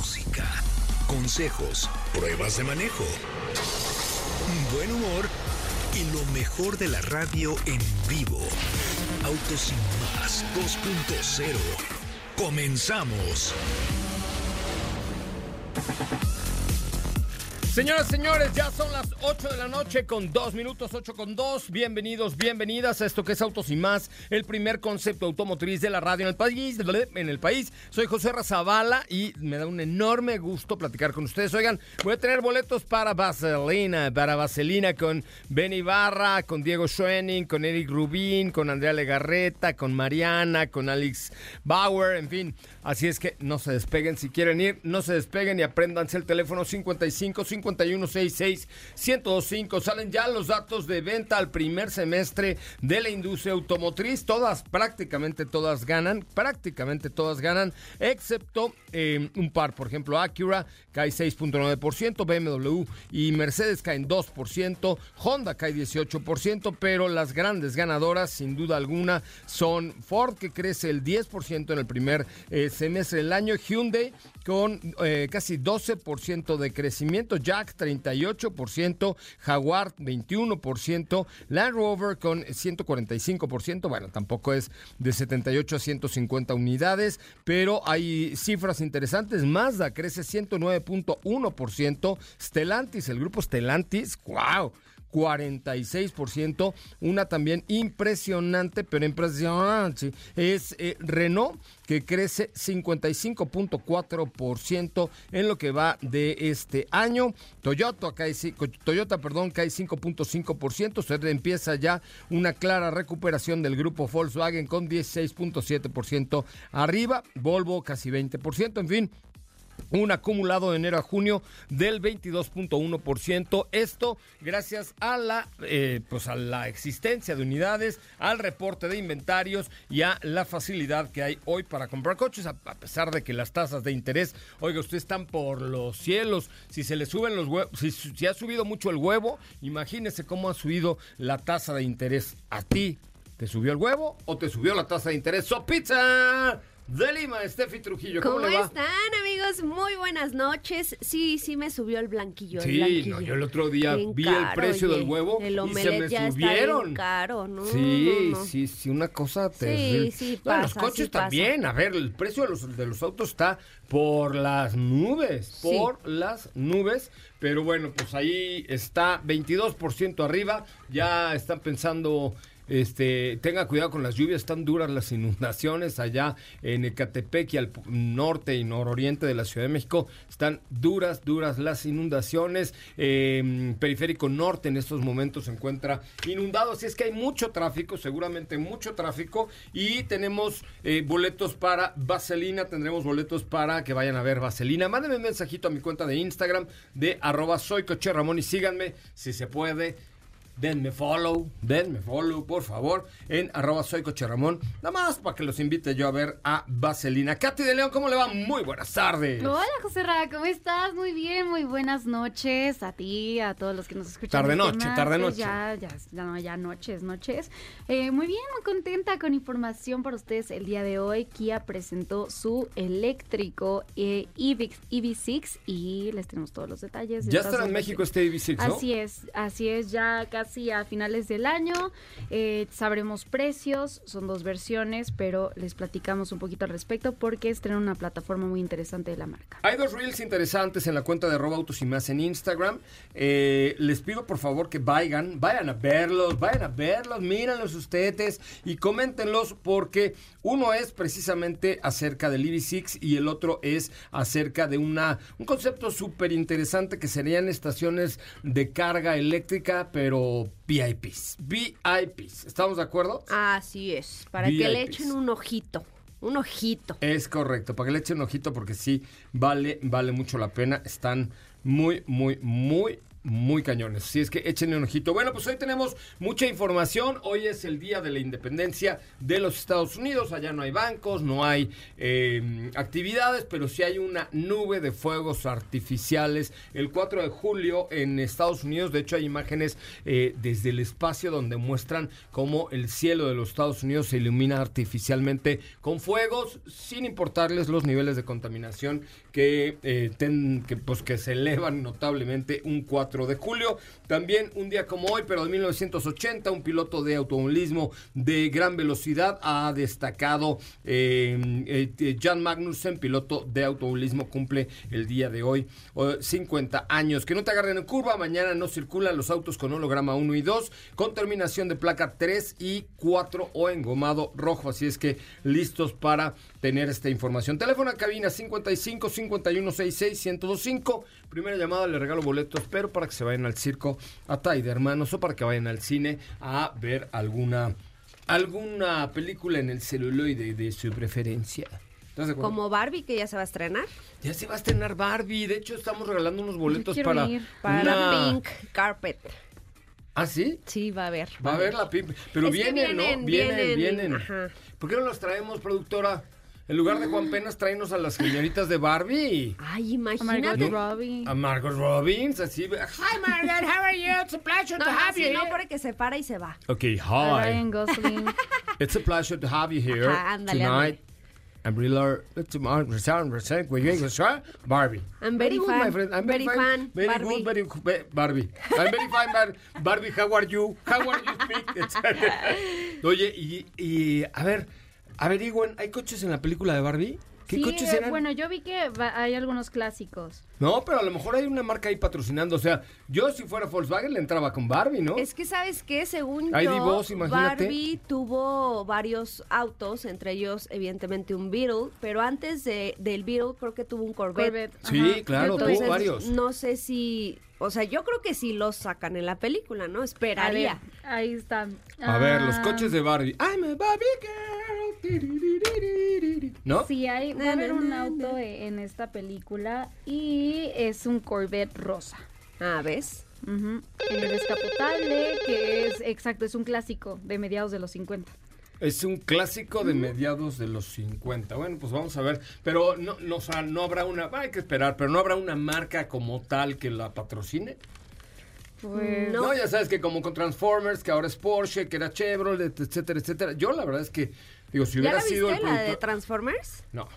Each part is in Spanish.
música, consejos, pruebas de manejo, buen humor y lo mejor de la radio en vivo. Autos sin más 2.0. Comenzamos. Señoras, señores, ya son las 8 de la noche con 2 minutos, 8 con 2. Bienvenidos, bienvenidas a esto que es Autos y Más, el primer concepto automotriz de la radio en el país. En el país. Soy José Razabala y me da un enorme gusto platicar con ustedes. Oigan, voy a tener boletos para Vaselina, para Vaselina con Benny Barra, con Diego Schoening, con Eric Rubín, con Andrea Legarreta, con Mariana, con Alex Bauer, en fin. Así es que no se despeguen si quieren ir, no se despeguen y apréndanse el teléfono 55 5166 1025. Salen ya los datos de venta al primer semestre de la industria automotriz. Todas, prácticamente todas ganan, prácticamente todas ganan, excepto eh, un par. Por ejemplo, Acura cae 6.9%, BMW y Mercedes caen 2%, Honda cae 18%, pero las grandes ganadoras, sin duda alguna, son Ford, que crece el 10% en el primer eh, semestre del año, Hyundai con eh, casi 12% de crecimiento, Jack 38%, Jaguar 21%, Land Rover con 145%, bueno, tampoco es de 78 a 150 unidades, pero hay cifras interesantes, Mazda crece 109.1%, Stellantis, el grupo Stellantis, wow, 46%. Una también impresionante, pero impresionante, es eh, Renault, que crece 55.4% en lo que va de este año. Toyota cae, Toyota, perdón, cae 5.5%. Se empieza ya una clara recuperación del grupo Volkswagen con 16.7% arriba. Volvo casi 20%. En fin, un acumulado de enero a junio del 22.1%. Esto gracias a la, eh, pues a la existencia de unidades, al reporte de inventarios y a la facilidad que hay hoy para comprar coches, a, pesar de que las tasas de interés, oiga, ustedes están por los cielos. Si se le suben los huevos, si, ha subido mucho el huevo, imagínese cómo ha subido la tasa de interés a ti. ¿Te subió el huevo o te subió la tasa de interés? ¡So pizza! De Lima, Steffi Trujillo. ¿Cómo, le va? están, amigos? Muy buenas noches. Sí, sí me subió el blanquillo. Sí, yo el otro día vi el precio del huevo y se me subieron. caro, ¿no? Sí, sí, sí, una cosa terrible. Sí, sí, pasa, Los coches también, a ver, el precio de los, de los autos está por las nubes, por las nubes. Pero bueno, pues ahí está 22% arriba. Ya están pensando este, tenga cuidado con las lluvias, están duras las inundaciones allá en Ecatepec y al norte y nororiente de la Ciudad de México. Están duras, duras las inundaciones. Em, periférico norte en estos momentos se encuentra inundado, así es que hay mucho tráfico, seguramente mucho tráfico. Y tenemos eh, boletos para Vaselina, tendremos boletos para que vayan a ver Vaselina. Mándenme un mensajito a mi cuenta de Instagram de arroba soy Coche Ramón y síganme si se puede denme follow, denme follow, por favor, en arroba soy Coche Ramón. Nada más para que los invite yo a ver a Vaselina. Katy de León, ¿cómo le va? Muy buenas tardes. Hola, José Ra, ¿cómo estás? Muy bien, muy buenas noches a ti, a todos los que nos escuchan. Tarde noche, tarde noche. Ya, ya, ya, ya noches, noches. Eh, muy bien, muy contenta con información para ustedes el día de hoy. Kia presentó su eléctrico eh, EV6 y les tenemos todos los detalles. Ya estará en México este EV6, ¿no? Así es, así es, ya casi así a finales del año. Eh, sabremos precios, son dos versiones, pero les platicamos un poquito al respecto porque es tener una plataforma muy interesante de la marca. Hay dos reels interesantes en la cuenta de autos y más en Instagram. Eh, les pido por favor que vayan, vayan a verlos, vayan a verlos, mírenlos ustedes y coméntenlos porque uno es precisamente acerca del EV6 y el otro es acerca de una, un concepto súper interesante que serían estaciones de carga eléctrica, pero VIPs. VIPs. ¿Estamos de acuerdo? Así es, para que le echen un ojito. Un ojito. Es correcto, para que le echen un ojito porque sí, vale, vale mucho la pena. Están muy, muy, muy, muy cañones. Así es que échenle un ojito. Bueno, pues hoy tenemos mucha información. Hoy es el día de la independencia de los Estados Unidos. Allá no hay bancos, no hay eh, actividades, pero sí hay una nube de fuegos artificiales. El 4 de julio en Estados Unidos, de hecho hay imágenes eh, desde el espacio donde muestran cómo el cielo de los Estados Unidos se ilumina artificialmente con fuegos, sin importarles los niveles de contaminación que, eh, que, pues, que se elevan notablemente un 4 de julio. También un día como hoy, pero de 1980, un piloto de automovilismo de gran velocidad ha destacado. eh, eh, Jan Magnussen, piloto de automovilismo, cumple el día de hoy eh, 50 años. Que no te agarren en curva, mañana no circulan los autos con holograma 1 y 2, con terminación de placa 3 y 4 o engomado rojo. Así es que listos para tener esta información. Teléfono a cabina 55 51 66 1025. Primera llamada, le regalo boletos, pero para que se vayan al circo a Tai de Hermanos o para que vayan al cine a ver alguna alguna película en el celuloide de su preferencia. Como Barbie, que ya se va a estrenar. Ya se va a estrenar Barbie. De hecho, estamos regalando unos boletos para, ir. Para una- Pink Carpet. ¿Ah, sí? Sí, va a haber. Va a haber la pimp. Pero que vienen, ¿no? vienen, Vienen, vienen, vienen. ajá. ¿Por qué no los traemos, productora? En lugar de Juan Penas, tráenos a las señoritas de Barbie. Ay, Margot imagínate. Robbie. A Margot Robbins, así. Hi, Margot, how are you? It's a pleasure No, to have así you no, porque se para y se va. Okay, a hi. Ryan Gosling. It's a pleasure to have you here Ajá, ándale, tonight. I'm really it's a resound resound with you. Barbie. I'm very good, fan, my friend. I'm very fan, Very Barbie. good, very good, Ba- Barbie. I'm very fine, Bar- Barbie. How are you? How are you speak? Oye, y, y a ver, averigüen, ¿hay coches en la película de Barbie? ¿Qué Sí, coches eh, eran? bueno, yo vi que va- hay algunos clásicos. No, pero a lo mejor hay una marca ahí patrocinando. O sea, yo si fuera Volkswagen le entraba con Barbie, ¿no? Es que, ¿sabes qué? Según Hay yo, imagínate. Barbie tuvo varios autos, entre ellos, evidentemente, un Beetle, pero antes de, del Beetle creo que tuvo un Corvette. Corvette. Sí, Ajá. claro, tuvo varios. no sé si... O sea, yo creo que sí los sacan en la película, ¿no? Ver, Esperaría. ahí está. A ver, los Ah, coches de Barbie. I'm a Barbie girl. ¿No? Sí, hay, va a haber un auto e- en esta película y es un Corvette rosa. Ah, ¿ves? Ujú. En el descapotable, que es, exacto, es un clásico de mediados de los 50. Es un clásico de mediados de los 50. Bueno, pues vamos a ver. Pero no, no, o sea, no habrá una. Hay que esperar, pero no habrá una marca como tal que la patrocine. Pues, No, No. ya sabes que como con Transformers, que ahora es Porsche, que era Chevrolet, etcétera, etcétera. Yo la verdad es que, digo, si ¿Ya hubiera la viste, sido el la de productor. Transformers? No.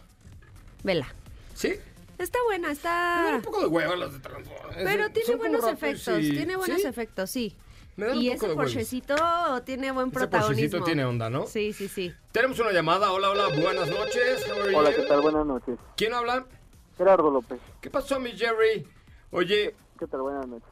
Vela. ¿Sí? Está buena, Me dan está... un poco de hueva las de Transformers. Pero tiene buenos efectos, y- tiene buenos ¿Sí? efectos, sí. Me dan un Y poco ese. Porschecito tiene buen Ese protagonismo. Porschecito tiene onda, ¿no? Sí, sí, sí. Tenemos una llamada. Hola, hola, buenas noches. Hola? ¿qué tal? Buenas noches. ¿Quién habla? Gerardo López. ¿Qué pasó, mi Jerry? Oye, ¿Qué tal? Buenas noches.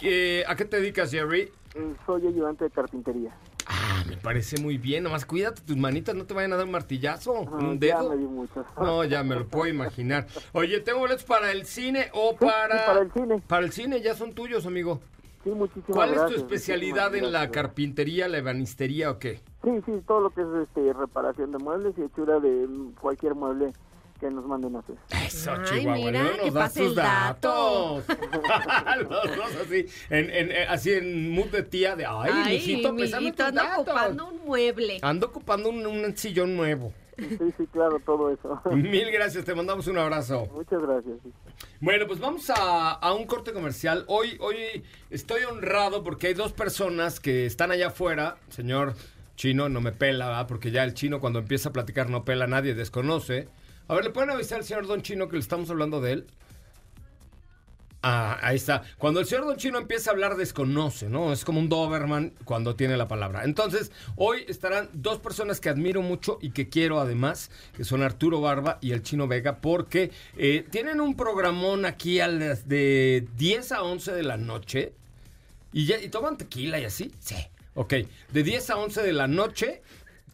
¿qué- ¿a qué te dedicas, Jerry? Eh, Soy ayudante de carpintería. Ah, me parece muy bien. Nomás cuídate tus manitas, no te vayan a dar un martillazo Ah, un ya dedo. me di mucho. No, ya me lo puedo imaginar. Oye, ¿tengo boletos para el cine o Sí, para...? sí, para el cine. Para el cine, ya son tuyos, amigo. Sí, muchísimas ¿Cuál gracias. es tu especialidad en la carpintería, la ebanistería o qué? Sí, sí, todo lo que es este, reparación de muebles y hechura de cualquier mueble que nos manden a hacer. Eso, Ay, Chihuahua, mira, que nos das tus datos. Los dos así, en, en- eh, así en mood de tía de, ay, mijito, pésame mijito, tus ando datos. ocupando un mueble. Ando ocupando un, un sillón nuevo. Sí, sí, claro, todo eso. Mil gracias, te mandamos un abrazo. Muchas gracias. Bueno, pues vamos a, a un corte comercial. Hoy, hoy estoy honrado porque hay dos personas que están allá afuera. Señor chino, no me pela, ¿verdad? porque ya el chino cuando empieza a platicar no pela a nadie, desconoce. A ver, ¿le pueden avisar al señor Don Chino que le estamos hablando de él? Ah, ahí está. Cuando el señor Don Chino empieza a hablar, desconoce, ¿no? Es como un Doberman cuando tiene la palabra. Entonces, hoy estarán dos personas que admiro mucho y que quiero además, que son Arturo Barba y el Chino Vega, porque eh, tienen un programón aquí a las de 10 a 11 de la noche. ¿Y, ya, ¿Y toman tequila y así? Sí. Ok, de 10 a 11 de la noche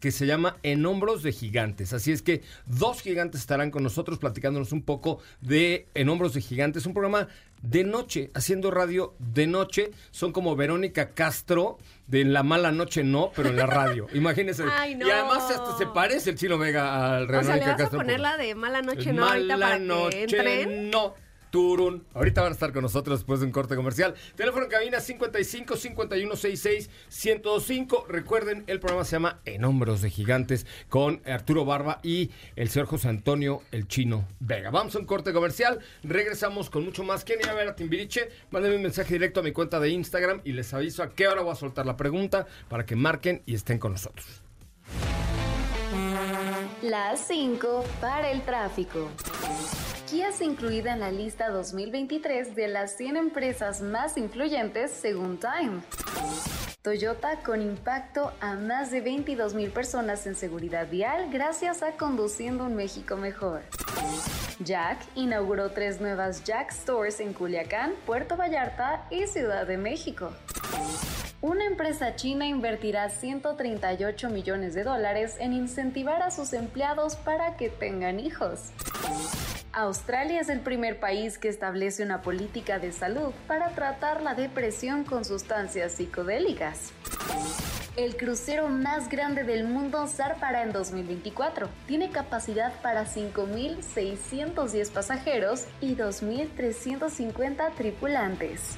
que se llama En Hombros de Gigantes. Así es que dos gigantes estarán con nosotros platicándonos un poco de En Hombros de Gigantes, un programa de noche, haciendo radio de noche. Son como Verónica Castro de En la mala noche no, pero en la radio. Imagínense. Ay, no. Y además hasta se parece el Chino Vega al O sea, Verónica le vas a Castro. poner la de mala noche, no, ahorita Mala para que noche, entren. no. Turun. Ahorita van a estar con nosotros después de un corte comercial. Teléfono en cabina 55 51 66 1025. Recuerden, el programa se llama En Hombros de Gigantes con Arturo Barba y el señor José Antonio El Chino Vega. Vamos a un corte comercial. Regresamos con mucho más. ¿Quieren ir a ver a Timbiriche? Mándenme un mensaje directo a mi cuenta de Instagram y les aviso a qué hora voy a soltar la pregunta para que marquen y estén con nosotros. Las 5 para el tráfico. Es incluida en la lista 2023 de las 100 empresas más influyentes según Time. Toyota con impacto a más de 22 mil personas en seguridad vial gracias a Conduciendo un México Mejor. Jack inauguró tres nuevas Jack Stores en Culiacán, Puerto Vallarta y Ciudad de México. Una empresa china invertirá 138 millones de dólares en incentivar a sus empleados para que tengan hijos. Australia es el primer país que establece una política de salud para tratar la depresión con sustancias psicodélicas. El crucero más grande del mundo zarpará en 2024. Tiene capacidad para 5.610 pasajeros y 2.350 tripulantes.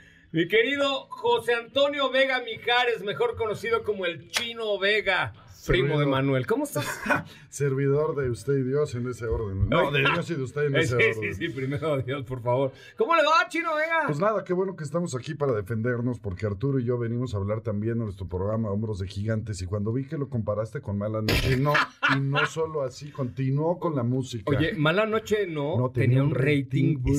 Mi querido José Antonio Vega Mijares, mejor conocido como el Chino Vega, primo de. Manuel. ¿Cómo estás? Servidor de usted y Dios en ese orden. No, de Dios y de usted en ese sí, orden. sí, sí, primero Dios, por favor. ¿Cómo le va, Chino Vega? Pues nada, qué bueno que estamos aquí para defendernos, porque Arturo y yo venimos a hablar también de nuestro programa Hombros de Gigantes, y cuando vi que lo comparaste con Mala Noche, no, y no solo así, continuó con la música. Oye, Mala Noche no, no tenía, un rating, bruto.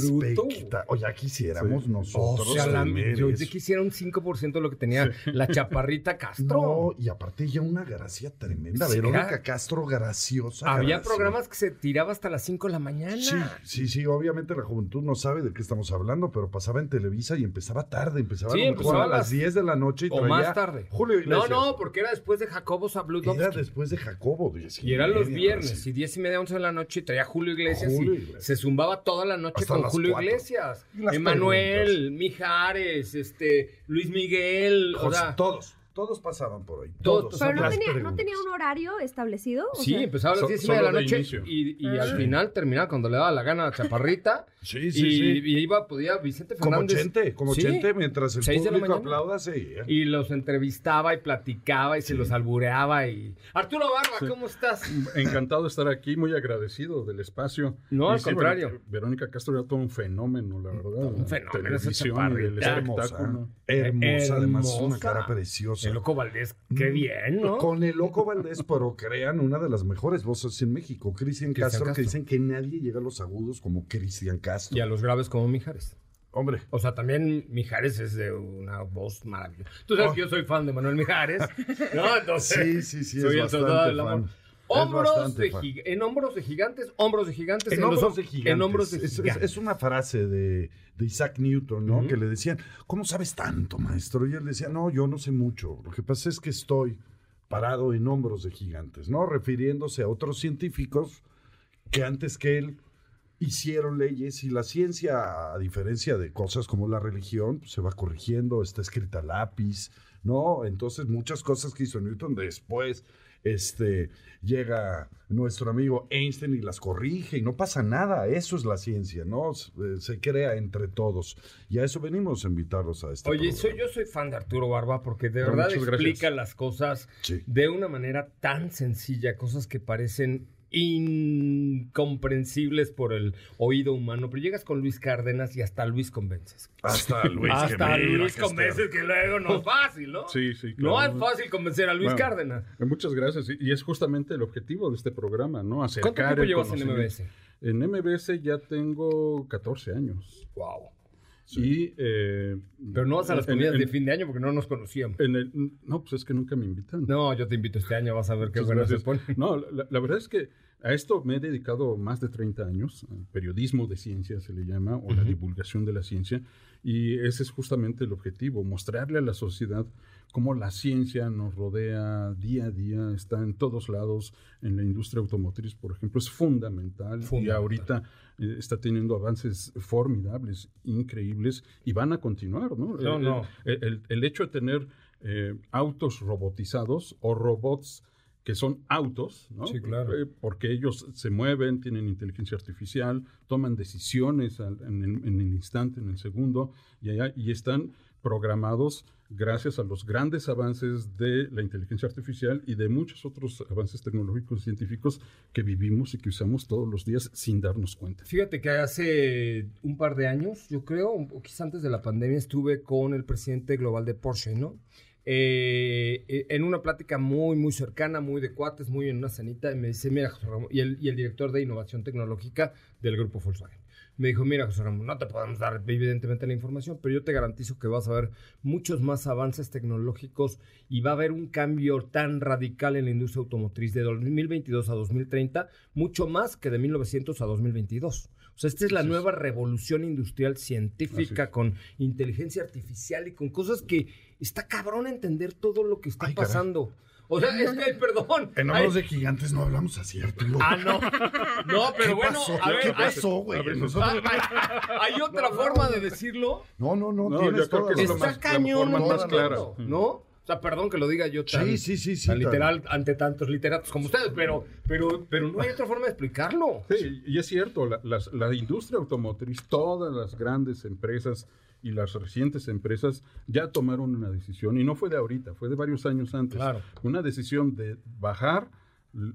espectac- Oye, ya quisiéramos O nosotros. sea, la- yo ya quisiera un 5% de lo que tenía la chaparrita Castro. No, y aparte ya una gracia tremenda. Verónica era- Castro, graciosa. Había programas que se tiraba hasta las 5 de la mañana. Sí, sí, sí, obviamente la juventud no sabe de qué estamos hablando, pero pasaba en Televisa y empezaba tarde, empezaba, Sí, a empezaba a las las- 10 de la noche y O traía más tarde. Julio No, Iglesias. no, porque era después de Jacobos a Blue Era después de Jacobo. diez Y eran los viernes, así. y 10 y media, 11 de la noche, y traía Julio Iglesias Julio y Iglesias. se zumbaba toda la noche Hasta con Julio cuatro. Iglesias. Y Emanuel, Mijares, este, Luis Miguel, o José, sea, todos, todos pasaban por ahí. Todos. Todos. Pero no tenía, no tenía un horario establecido. O sí, sea, empezaba a las So- 10 y media de la de noche y, y Ah. al final terminaba cuando le daba la gana a Chaparrita. Sí, sí, y, sí. y iba, podía Vicente Como Fernández. Chente, como Sí. Chente, mientras el Seis la público aplauda, sí. Y los entrevistaba y platicaba y se los albureaba y... Arturo Barba, Sí. ¿cómo estás? Encantado de estar aquí, muy agradecido del espacio. No, Y al contrario. Verónica- Verónica Castro era todo un fenómeno, la verdad. Un fenómeno, esa Televisión y chaparrita. del Hermosa, espectáculo. hermosa, además, una cara preciosa. El Loco Valdés, qué bien, ¿no? Con el Loco Valdés, pero crean una de las mejores voces en México, Cristian Castro, Castro. que dicen que nadie llega a los agudos como Cristian Castro. Y a los graves como Mijares. Hombre, O sea, también Mijares es de una voz maravillosa. Tú sabes Oh. que yo soy fan de Manuel Mijares, ¿no? Entonces, sí, sí, sí, soy es bastante amor. Hombros de en hombros de gigantes, hombros de gigantes. En los hombros hom- de gigantes. En hombros de Es- es, gigantes. es una frase de, de Isaac Newton, ¿no? Que le decían, ¿cómo sabes tanto, maestro? Y él decía, no, yo no sé mucho. Lo que pasa es que estoy parado en hombros de gigantes, ¿no? Refiriéndose a otros científicos que antes que él hicieron leyes y la ciencia, a diferencia de cosas como la religión, pues, se va corrigiendo, está escrita a lápiz, ¿no? Entonces muchas cosas que hizo Newton después este, llega nuestro amigo Einstein y las corrige y no pasa nada. Eso es la ciencia, ¿no? Se, eh, se crea entre todos. Y a eso venimos a invitarlos a este Oye, soy, yo soy fan de Arturo Barba porque de No, verdad gracias. explica las cosas Sí. de una manera tan sencilla, cosas que parecen incomprensibles por el oído humano, pero llegas con Luis Cárdenas y hasta Luis convences. Hasta Luis. que hasta mira Luis que convences que luego no es fácil, ¿no? Sí, sí, No es fácil convencer a Luis Bueno, Cárdenas. Eh, Muchas gracias. Y- es justamente el objetivo de este programa, ¿no? ¿Cuánto tiempo el llevas en. MBS? En MBS ya tengo 14 años. Wow. Y, eh, Pero no vas a las en- comidas en- de fin de año porque no nos conocíamos. en el- no, pues es que nunca me invitan. No, yo te invito este año, vas a ver qué bueno se pone. No, la, la verdad es que a esto me he dedicado más de 30 años, al periodismo de ciencia se le llama, o la divulgación de la ciencia, y ese es justamente el objetivo, mostrarle a la sociedad cómo la ciencia nos rodea día a día, está en todos lados, en la industria automotriz, por ejemplo, es fundamental, y ahorita eh, está teniendo avances formidables, increíbles, y van a continuar, ¿no? No, El- no. el, el- el hecho de tener eh, autos robotizados o robots que son autos, ¿no? Sí, claro. Eh, porque ellos se mueven, tienen inteligencia artificial, toman decisiones en, el, en el instante, en el segundo, y, allá- y están programados gracias a los grandes avances de la inteligencia artificial y de muchos otros avances tecnológicos y científicos que vivimos y que usamos todos los días sin darnos cuenta. Fíjate que hace un par de años, yo creo, un poquito antes de la pandemia, estuve con el presidente global de Porsche, ¿no? Eh, eh, en una plática muy, muy cercana, muy de cuates, muy en una cenita, y me dice, mira, José Ramón, y el, y el director de innovación tecnológica del grupo Volkswagen. Me dijo, mira, José Ramón, no te podemos dar evidentemente la información, pero yo te garantizo que vas a ver muchos más avances tecnológicos y va a haber un cambio tan radical en la industria automotriz de 2022 a 2030, mucho más que de 1900 a 2022. O sea, esta es la nueva revolución industrial científica con inteligencia artificial y con cosas que está cabrón entender todo lo que está Ay, caray. pasando. O sea, es que, perdón. En Hombros de Gigantes no hablamos así, Arturo. Ah, no. No, pero ¿Qué bueno, pasó? a ver, ¿Qué pasó, güey? a ver, Nosotros- hay, hay otra forma de decirlo. No, no, no, No, tienes yo creo que es más- la cañón, forma más clara. ¿no? O sea, perdón que lo diga yo tan, Sí, sí, sí, sí. tan tan- literal ante tantos literatos como ustedes, pero, pero, pero no hay otra forma de explicarlo. Sí, y es cierto, la, industria automotriz, todas las grandes empresas y las recientes empresas ya tomaron una decisión, y no fue de ahorita, fue de varios años antes. Claro. Una decisión de bajar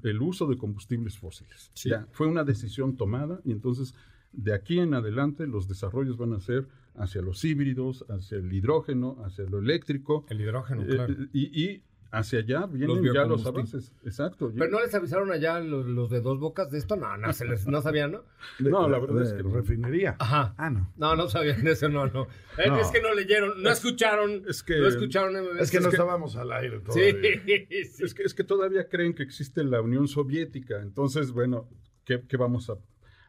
el uso de combustibles fósiles. Sí. Ya, fue una decisión tomada, y entonces de aquí en adelante los desarrollos van a ser hacia los híbridos, hacia el hidrógeno, hacia lo eléctrico. El hidrógeno, eh, claro. y, y hacia allá vienen Los ya los avances. Exacto. Pero no les avisaron allá los, los de dos bocas de esto, no, no, se les, no sabían, ¿no? de- No, la de- verdad es que no. refinería. Ajá. Ah, no. No, no sabían eso, no, no. Eh, No. Es que no leyeron, no escucharon. es que- no escucharon MBS. Es que no estábamos al aire Sí, todavía. sí. Es que, es que todavía creen que existe la Unión Soviética. Entonces, bueno, ¿qué, qué vamos a,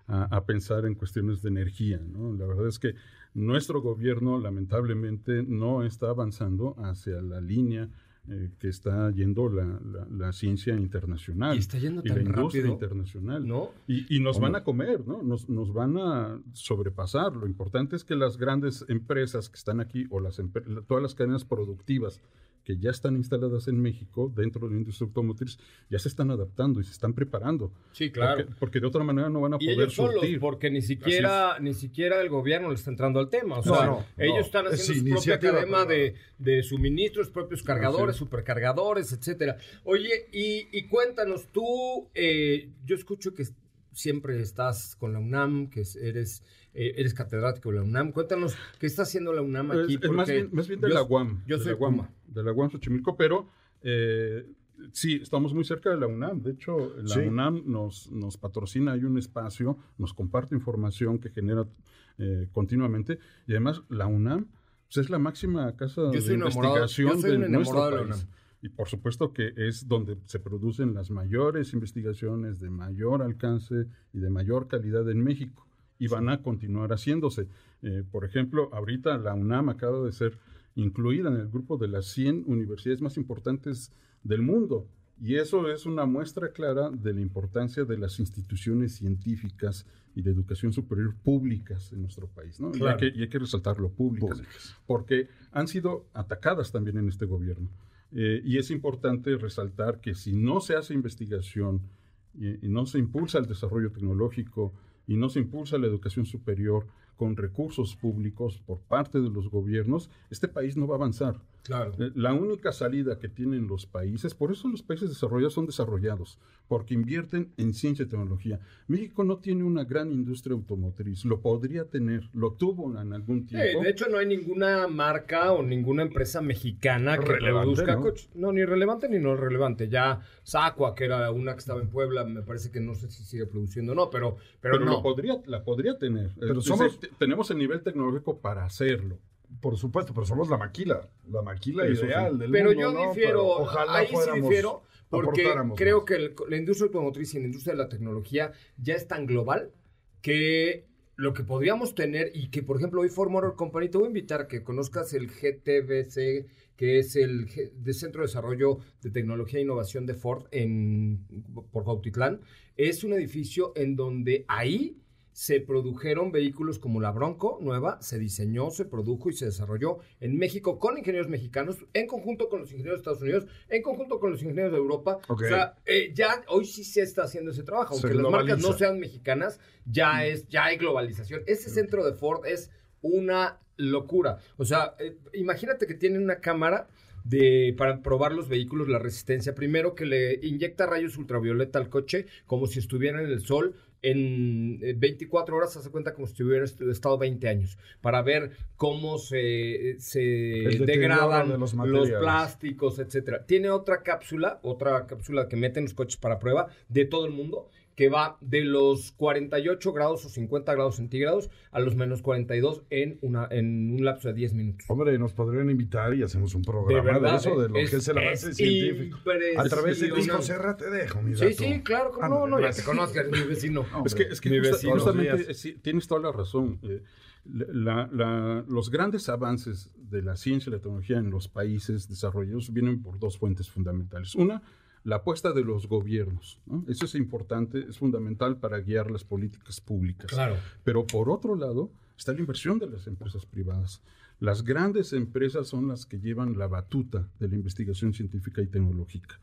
a- a pensar en cuestiones de energía? ¿no? La verdad es que nuestro gobierno, lamentablemente, no está avanzando hacia la línea eh, que está yendo la, la- la ciencia internacional. Y está yendo y la tan industria rápido, internacional. ¿no? Y, y nos ¿Cómo? van a comer, ¿no? Nos, nos van a sobrepasar. Lo importante es que las grandes empresas que están aquí, o las todas las cadenas productivas que ya están instaladas en México, dentro de la industria automotriz, ya se están adaptando y se están preparando. Sí, claro. Porque, porque de otra manera no van a poder ellos solos, porque ni siquiera, ni siquiera el gobierno le está entrando al tema. O No, sea, no, ellos no. están Es haciendo su propia cadena de, de suministros, propios cargadores, es. supercargadores, etcétera. Oye, y, y cuéntanos, tú, eh, yo escucho que siempre estás con la UNAM, que es- eres, eh, eres catedrático de la UNAM. Cuéntanos, ¿qué está haciendo la UNAM aquí? Es, es más, bien, más bien de yo- la UAM. Yo de soy la UAM, Puma. De la UAM Xochimilco, pero eh, sí, estamos muy cerca de la UNAM. De hecho, la Sí. UNAM nos, nos patrocina, hay un espacio, nos comparte información que genera eh, continuamente. Y además, la UNAM pues, es la máxima casa Yo de investigación yo soy un de nuestro de la país. UNAM. Y por supuesto que es donde se producen las mayores investigaciones de mayor alcance y de mayor calidad en México. Y van a continuar haciéndose. Eh, por ejemplo, ahorita la UNAM acaba de ser incluida en el grupo de las 100 universidades más importantes del mundo. Y eso es una muestra clara de la importancia de las instituciones científicas y de educación superior públicas en nuestro país. ¿no? Y hay Claro. que- y hay que resaltarlo, públicas Públicas. porque han sido atacadas también en este gobierno. Eh, y es importante resaltar que si no se hace investigación y, y no se impulsa el desarrollo tecnológico y no se impulsa la educación superior con recursos públicos por parte de los gobiernos, este país no va a avanzar. Claro. Eh, La única salida que tienen los países, por eso los países desarrollados son desarrollados, porque invierten en ciencia y tecnología. México no tiene una gran industria automotriz, lo podría tener, lo tuvo en algún Sí, tiempo. de hecho, no hay ninguna marca o ninguna empresa mexicana que produzca ¿no? coches. No, ni relevante ni no relevante. Ya Sacua, que era una que estaba en Puebla, me parece que no sé si sigue produciendo o no, pero, pero, pero no. lo podría, la podría tener. Pero somos- tenemos el nivel tecnológico para hacerlo. Por supuesto, pero somos la maquila, la maquila Eso ideal sí. del Pero mundo, yo ¿no? difiero, Pero ojalá ahí sí difiero, porque creo más. que el- la industria automotriz y la industria de la tecnología ya es tan global que lo que podríamos tener y que, por ejemplo, hoy Ford Motor Company, te voy a invitar a que conozcas el GTBC, que es el G- de Centro de Desarrollo de Tecnología e Innovación de Ford en, por Cuautitlán. Es un edificio en donde ahí se produjeron vehículos como la Bronco nueva, se diseñó, se produjo y se desarrolló en México con ingenieros mexicanos, en conjunto con los ingenieros de Estados Unidos, en conjunto con los ingenieros de Europa. O sea, eh, ya hoy sí se está haciendo ese trabajo, aunque las marcas no sean mexicanas, ya es, ya hay globalización. Ese centro de Ford es una locura. O sea, eh, imagínate que tienen una cámara de, para probar los vehículos, la resistencia. Primero que le inyecta rayos ultravioleta al coche como si estuviera en el sol. En eh, 24 horas se hace cuenta como si hubiera estado 20 años para ver cómo se, se degradan de los los, plásticos, etcétera. Tiene otra cápsula, otra cápsula que meten los coches para prueba de todo el mundo que va de los 48 grados o 50 grados centígrados a los menos 42 en, una, en un lapso de 10 minutos. Hombre, nos podrían invitar y hacemos un programa de, verdad, eso, de lo es- que es el avance es científico. A través de Disco. Serra te dejo, mi Sí, dato. sí, claro, como Ándale, no, no, ya te conozcas, mi vecino. Es que, es que Mi vecino. justamente sí, tienes toda la razón. Eh, la- la- los grandes avances de la ciencia y la tecnología en los países desarrollados vienen por dos fuentes fundamentales. Una, la apuesta de los gobiernos. ¿no? Eso es importante, es fundamental para guiar las políticas públicas. Claro. Pero por otro lado, está la inversión de las empresas privadas. Las grandes empresas son las que llevan la batuta de la investigación científica y tecnológica.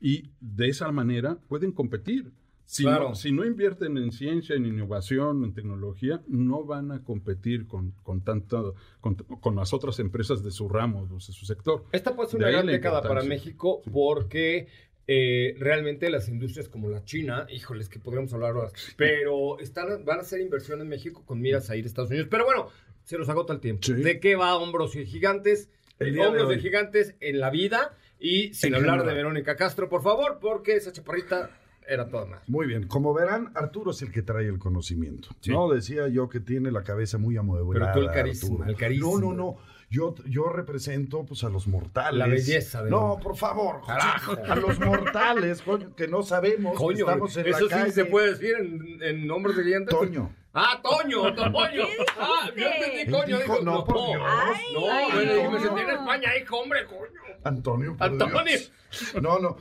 Y de esa manera pueden competir. Si, Claro. no, si no invierten en ciencia, en innovación, en tecnología, no van a competir con, con, tanta, con, con las otras empresas de su ramo, de su sector. Esta puede ser una gran década para. México porque eh, realmente las industrias como la China, híjoles, que podríamos hablar horas, pero están, van a hacer inversión en México con miras a ir a Estados Unidos. Pero bueno, se nos agota el tiempo. Sí. ¿De qué va Hombros y Gigantes? El de Hombros de. Gigantes en la vida y sin En hablar general. de Verónica Castro, por favor, porque esa chaparrita era toda más. Muy bien, como verán, Arturo es el que trae el conocimiento. Sí. No decía yo que tiene la cabeza muy amueblada. Pero tú el carisma, el carisma. No, no, no. Yo, yo represento pues a los mortales. La belleza del No, por favor. Carajo. A los mortales, coño, que no sabemos que Coño, estamos en eso la sí calle. se puede decir en, en Hombros de Gigantes. Toño. Ah, Toño, Toño. Ah, yo entendí coño. dijo, no, por Dios. No, Ay, bueno, me sentí en España, hijo, hombre, coño. Antonio. por Antonio. Dios. No, no.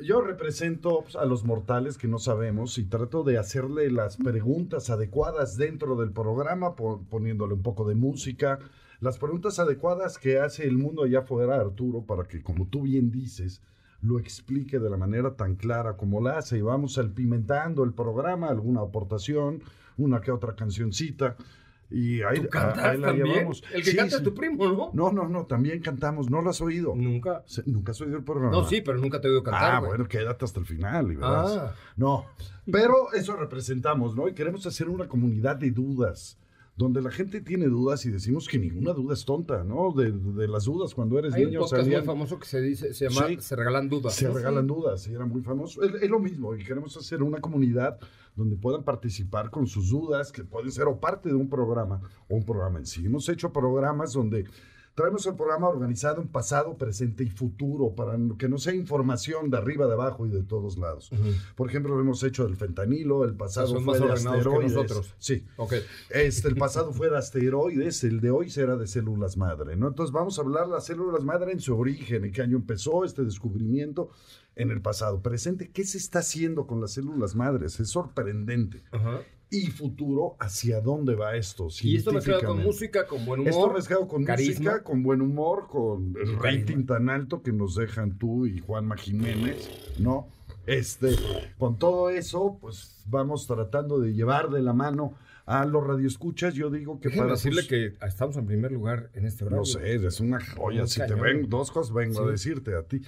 Yo represento pues, a los mortales que no sabemos y trato de hacerle las preguntas adecuadas dentro del programa, po- poniéndole un poco de música. Las preguntas adecuadas que hace el mundo allá afuera, Arturo, para que, como tú bien dices, lo explique de la manera tan clara como la hace. Y vamos salpimentando el programa, alguna aportación, una que otra cancioncita. Y ahí, ¿Tú ahí la llevamos. El que Sí, canta es tu primo, ¿no? No, no, no, también cantamos. ¿No lo has oído? Nunca. ¿Nunca has oído el programa? No, sí, pero nunca te he oído cantar, Ah, bueno, quédate hasta el final y verás. Ah. No, pero eso representamos, ¿no? Y queremos hacer una comunidad de dudas, donde la gente tiene dudas y decimos que ninguna duda es tonta, ¿no? De, de las dudas cuando eres Hay un niño podcast salían- muy famoso que se dice, se llama Sí. Se regalan dudas. se ¿no? regalan dudas, y era muy famoso. Es, es lo mismo, y queremos hacer una comunidad donde puedan participar con sus dudas, que pueden ser o parte de un programa o un programa en sí. Hemos hecho programas donde traemos el programa organizado en pasado, presente y futuro, para que no sea información de arriba, de abajo y de todos lados. Por ejemplo, lo hemos hecho del fentanilo, el pasado Son fue más de que asteroides. nosotros. Sí. Ok. Este, el pasado fue de asteroides, el de hoy será de células madre, ¿no? Entonces vamos a hablar de las células madre en su origen, en qué año empezó este descubrimiento en el pasado. Presente, ¿qué se está haciendo con las células madres? Es sorprendente. Ajá. Y futuro hacia dónde va esto. Y esto mezclado con música, con buen humor. Esto mezclado con carisma. música, con buen humor, con el rating tan alto que nos dejan tú y Juanma Jiménez, ¿no? Este, con todo eso, pues vamos tratando de llevar de la mano a los radioescuchas. Yo digo que Déjeme para decirle pues, que estamos en primer lugar en este horario. no sé, es una joya. Un Si te ven dos cosas, vengo a decirte a ti.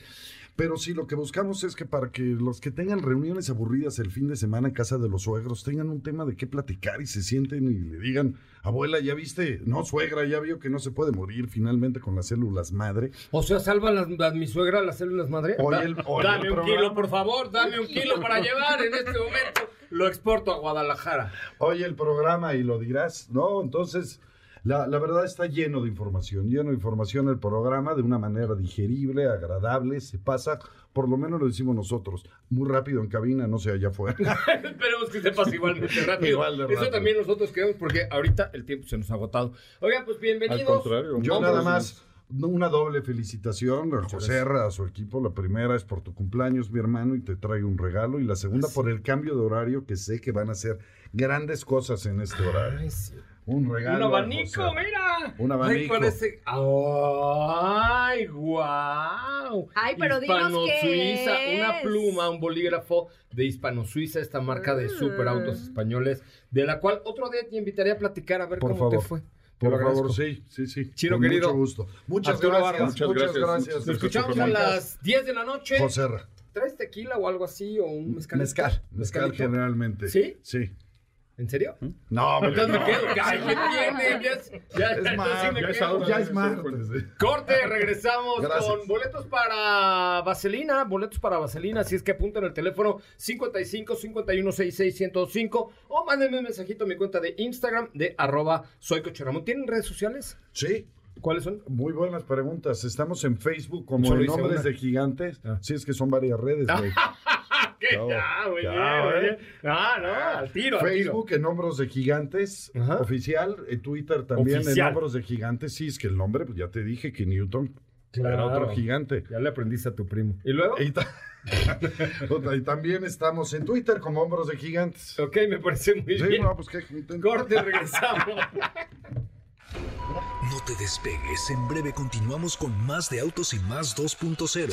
Pero sí, lo que buscamos es que para que los que tengan reuniones aburridas el fin de semana en casa de los suegros tengan un tema de qué platicar y se sienten y le digan, abuela, ¿ya viste? No, suegra, ya vio que no se puede morir finalmente con las células madre. O sea, salva las, las- mi suegra las células madre. Da- el- oye, dame el un kilo, por favor, dame un kilo para llevar en este momento. Lo exporto a Guadalajara. Oye el programa y lo dirás, ¿no? Entonces, la, la verdad está lleno de información, lleno de información el programa de una manera digerible, agradable, se pasa, por lo menos lo decimos nosotros, muy rápido en cabina, no sé allá afuera. Esperemos que sepas igualmente rápido. Igual de Eso rápido. también nosotros queremos porque ahorita el tiempo se nos ha agotado. Oigan, pues bienvenidos. Al contrario. Yo nada más, una doble felicitación a José a su equipo. La primera es por tu cumpleaños, mi hermano, y te traigo un regalo. Y la segunda por el cambio de horario, que sé que van a hacer grandes cosas en este horario. Ay, sí. Un regalo. Un a abanico, mira. Un Ay, abanico. parece. Ay, guau. Ay, pero dinos qué Hispano-Suiza, una es. pluma, un bolígrafo de Hispano-Suiza, esta marca de superautos españoles, de la cual otro día te invitaría a platicar a ver Por cómo te fue. Por favor, agradezco. sí, sí, sí. Chino Con querido. Mucho gusto. Muchas gracias. Muchas, Muchas gracias. gracias. Nos escuchamos a las 10 de la noche. José. ¿Traes tequila o algo así? ¿O un mezcal? Mezcal. Mezcal generalmente. ¿Sí? Sí. ¿En serio? No, Entonces me quedo. Ay, ¿qué tiene? Ya es, ya, Es entonces más, sí me ya es quedo. ahora. Ya es martes. ¿eh? Corte, regresamos Gracias. con boletos para Vaselina, boletos para Vaselina, así es que apunten el teléfono 55 51 66 105 o mándenme un mensajito a mi cuenta de Instagram de arroba soy. ¿Tienen redes sociales? Sí. ¿Cuáles son? Muy buenas preguntas. Estamos en Facebook como en Nombres una. de Gigantes. Ah. Sí, es que son varias redes, güey. ¿Qué? Chao, Ah, chao, muy ¿eh? Ah, no, al tiro, al tiro. Facebook en Hombros de Gigantes, Ajá. oficial. En Twitter también Oficial. en Hombros de Gigantes. Sí, es que el nombre, pues ya te dije que Newton era otro gigante. Ya le aprendiste a tu primo. ¿Y luego? Y, ta- y también estamos en Twitter como Hombros de Gigantes. Ok, me parece muy Sí, bien. no, pues qué. Corte, regresamos. No te despegues, en breve continuamos con más de Autos y Más 2.0.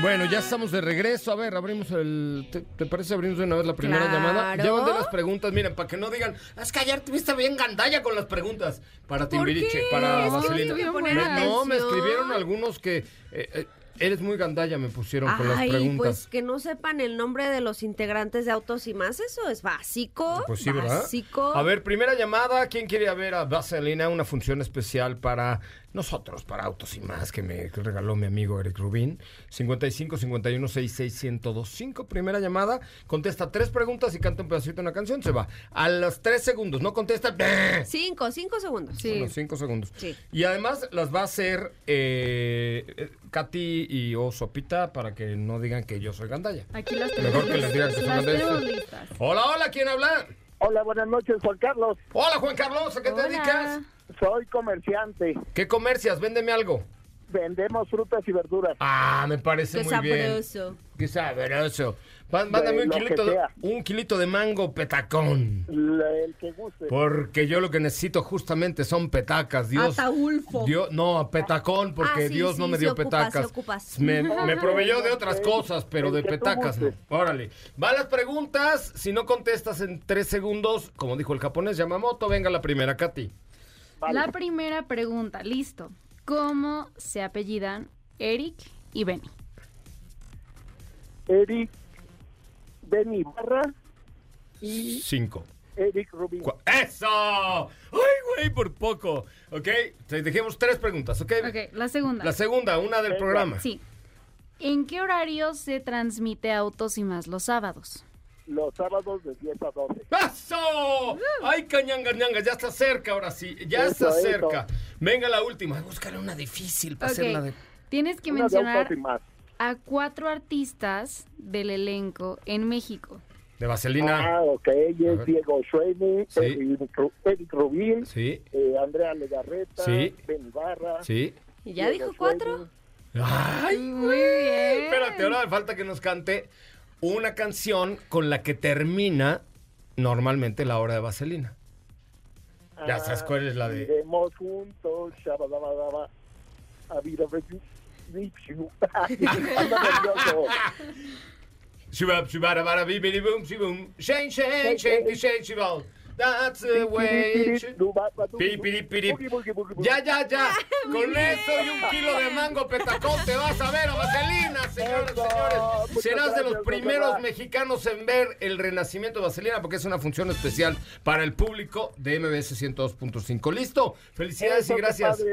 Bueno, ya estamos de regreso. A ver, abrimos el. ¿Te, te parece abrimos de una vez la primera Claro. llamada? Llevan de las preguntas, miren, para que no digan, es que ayer tuviste bien gandalla con las preguntas. Para Timbiriche, para Es que Vaselina. Me- no, me escribieron algunos que. eh, eh, eres muy gandalla, me pusieron con las preguntas. pues que no sepan el nombre de los integrantes de Autos y más, eso es básico. Pues sí, ¿verdad? Básico. A ver, primera llamada. ¿Quién quiere ver a Vaselina? Una función especial para nosotros, para Autos y más, que me regaló mi amigo Eric Rubín. 55 51 66 1025. Primera llamada. Contesta tres preguntas y canta un pedacito de una canción. Se va. A los tres segundos. No contesta. Cinco, cinco segundos. Sí. Unos cinco segundos. Sí. Y además las va a hacer eh, eh, Katy y o Sopita para que no digan que yo soy gandalla. Aquí las Mejor tenemos, que les digan que listas. Hola, hola, ¿quién habla? Hola, buenas noches, Juan Carlos. Hola, Juan Carlos, ¿a qué te Hola. dedicas? Soy comerciante. ¿Qué comercias? Véndeme algo. Vendemos frutas y verduras. Ah, me parece Qué muy bien. sabroso. Qué sabroso. Má- Mándame un kilito de, un kilito de mango petacón. El que guste. Porque yo lo que necesito justamente son petacas. Dios. Ataulfo. Dios, no, petacón, porque Ah, sí, Dios no sí, me dio se ocupa, petacas. se ocupa. Me, me proveyó de otras El- cosas, pero el de petacas no. Órale. Va las preguntas. Si no contestas en tres segundos, como dijo el japonés Yamamoto, venga la primera, Katy. Vale. La primera pregunta, listo. ¿Cómo se apellidan Eric y Benny? Eric Benny Barra y Cinco. Eric Rubin. ¡Eso! ¡Ay, güey, por poco! Ok, te dejemos tres preguntas, ¿ok? Ok, la segunda. La segunda, una del programa. Sí. ¿En qué horario se transmite Autos y más los sábados? Los sábados de 10 a 12. ¡Eso! ¡Ay, cañanga, ñanga! Ya está cerca ahora sí. Ya Eso, está eso. cerca. Venga la última. Búscale una difícil para hacerla de. Tienes que Una mencionar a cuatro artistas del elenco en México. De vaselina. Ah, ok, es. Diego Schweine, Sí. Eric, Ru- Eric Rubin, Sí, eh, Andrea Legarreta, Sí. Ben Ibarra. sí. ¿Y ya dijo cuatro? Ay, Muy bien. Espérate, ahora me falta que nos cante una canción con la que termina normalmente la hora de vaselina. Ya sabes cuál es la de. Iremos juntos, shabadabadaba, a vida nervioso. Shubab, shibum. Shibal. That's the way. Ya, ya, ya. Con eso y un kilo de mango petacón te vas a ver a Vaselina, señores, Eso. señores. Serás de los primeros mexicanos en ver el renacimiento de Vaselina porque es una función especial para el público de MBS 102.5. ¿Listo? Felicidades y gracias.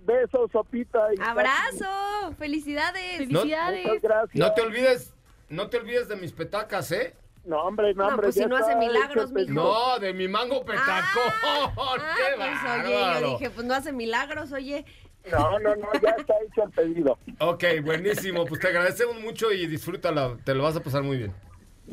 Besos, sopita. y ¡Abrazo! ¡Felicidades! Felicidades. Muchas gracias. No te olvides, no te olvides de mis petacas, ¿eh? No, hombre, no, No, hombre. pues si no hace milagros, mijo. No, de mi mango petacón. Ah, ¡Qué pues oye, yo dije, pues no hace milagros, oye. No, no, no, ya está hecho el pedido. Ok, buenísimo. Pues te agradecemos mucho y disfrútalo. Te lo vas a pasar muy bien.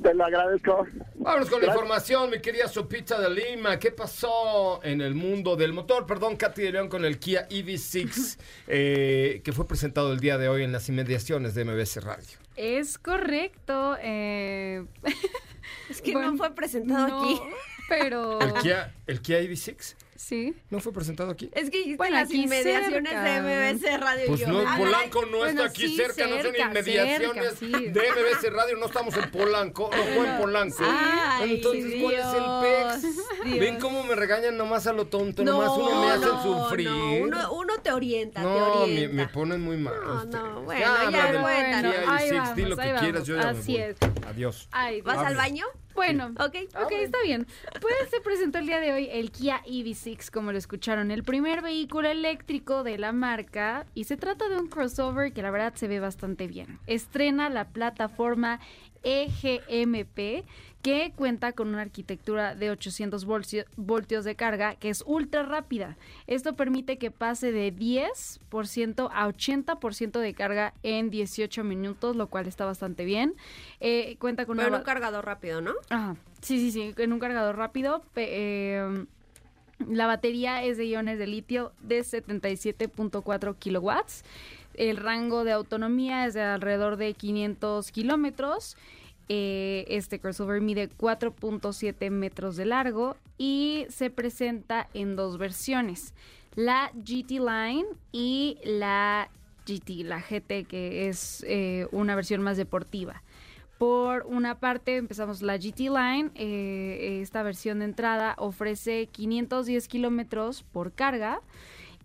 Te lo agradezco. Vámonos con la información, mi querida Sopita de Lima. ¿Qué pasó en el mundo del motor? Perdón, Katy de León con el Kia EV6, eh, que fue presentado el día de hoy en las inmediaciones de MBS Radio. Es correcto. eh, Es que Bueno, no fue presentado no, aquí. Pero. ¿El Kia, ¿El Kia EV6? Sí. ¿No fue presentado aquí? Es que dijiste Bueno, las inmediaciones cerca. de MBS Radio. y Pues yo, no, ah, Polanco no Bueno, está aquí sí, cerca, no son cerca, inmediaciones cerca, sí. de MBS Radio, no estamos en Polanco, no fue en Polanco. Ay, Entonces, ¿cuál es el Dios, PEX? ¿Ven cómo me regañan nomás a lo tonto? nomás uno me hacen no, sufrir. no, uno, uno te orienta, te No, me, orienta. me ponen muy mal. No, ustedes. no, bueno, Ya ya, cuéntanos. Kia Ahí i6, vamos, di lo que ahí quieras, yo ya vamos, me así voy. es. Adiós. Ay, ¿Vas al baño? Bueno, Ok, ok, está bien. Pues se presentó el día de hoy el Kia EV6, como lo escucharon, el primer vehículo eléctrico de la marca y se trata de un crossover que la verdad se ve bastante bien. Estrena la plataforma EGMP que cuenta con una arquitectura de 800 voltio- voltios de carga que es ultra rápida. Esto permite que pase de 10% a 80% de carga en 18 minutos, lo cual está bastante bien. Eh, cuenta con Pero en un cargador rápido, ¿no? Ajá. Sí, sí, sí, en un cargador rápido. eh, la batería es de iones de litio de 77.4 kilowatts. El rango de autonomía es de alrededor de 500 kilómetros. Eh, este crossover mide 4.7 metros de largo y se presenta en dos versiones. La GT Line y la GT, la GT, que es eh, una versión más deportiva. Por una parte, empezamos la GT Line. eh, esta versión de entrada ofrece 510 kilómetros por carga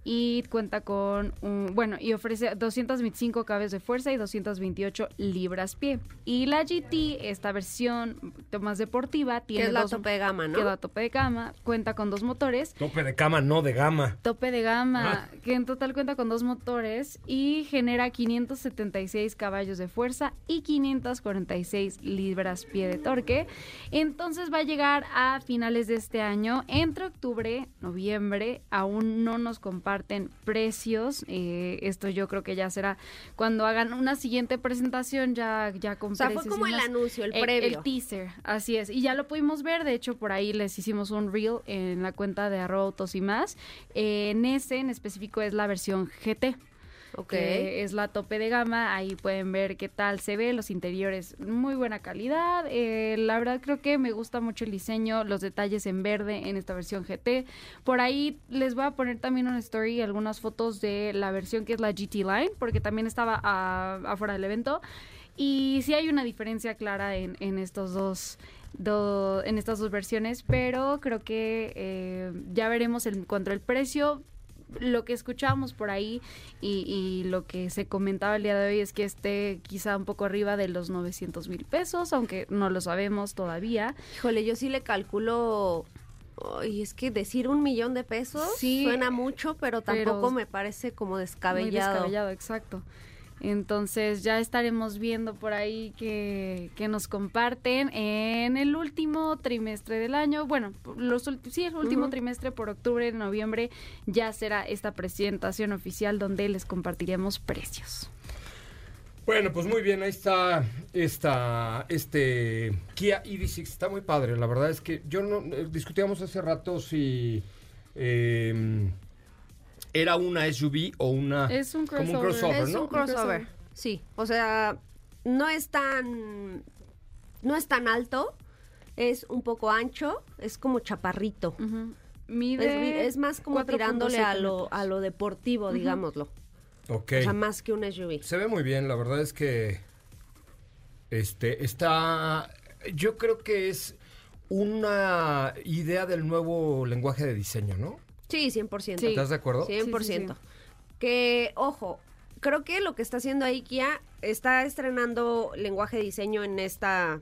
y cuenta con un, bueno, y ofrece 225 caballos de fuerza y 228 libras pie. Y la GT, esta versión más deportiva, Que tiene es la dos- tope de gama, ¿no? que es la tope de gama, cuenta con dos motores. Tope de cama, no de gama. Tope de gama, que en total cuenta con dos motores y genera 576 caballos de fuerza y 546 libras pie de torque. Entonces va a llegar a finales de este año, entre octubre, noviembre, aún no nos comparten precios. eh, esto yo creo que ya será cuando hagan una siguiente presentación ya, ya con O sea, fue como el anuncio, el El, previo. el teaser, así es. Y ya lo pudimos ver, de hecho, por ahí les hicimos un reel en la cuenta de arroba autos y más. Eh, en ese en específico es la versión GT. Que es la tope de gama, ahí pueden ver qué tal se ve, los interiores, muy buena calidad, eh, la verdad creo que me gusta mucho el diseño, los detalles en verde en esta versión GT, por ahí les voy a poner también una story, algunas fotos de la versión que es la GT Line, porque también estaba afuera del evento, y sí hay una diferencia clara en, estos dos do- en estas dos versiones, pero creo que eh, ya veremos en cuanto al precio. Lo que escuchábamos por ahí y, y lo que se comentaba el día de hoy es que esté quizá un poco arriba de los 900 mil pesos, aunque no lo sabemos todavía. Híjole, yo sí le calculo. Y es que decir un millón de pesos Sí, suena mucho, pero pero tampoco me parece como Muy descabellado. descabellado, exacto. Entonces ya estaremos viendo por ahí que, que nos comparten en el último trimestre del año. Bueno, los, sí, el último trimestre por octubre, noviembre, ya será esta presentación oficial donde les compartiremos precios. Bueno, pues muy bien, ahí está esta, este Kia EV6, está muy padre, la verdad es que yo no, eh, discutíamos hace rato si eh, era una SUV o una... Es un como un crossover. crossover, es ¿no? un crossover, sí. O sea, no es tan, no es tan alto, es un poco ancho, es como chaparrito. Es, Mide es más como 4.7 tirándole a lo, a lo deportivo, digámoslo. Ok. O sea, más que un SUV. Se ve muy bien, la verdad es que este está yo creo que es una idea del nuevo lenguaje de diseño, ¿no? Sí, 100%. Sí. ¿Estás de acuerdo? 100%. Sí, sí, sí. Que, ojo, creo que lo que está haciendo ahí Kia está estrenando lenguaje de diseño en esta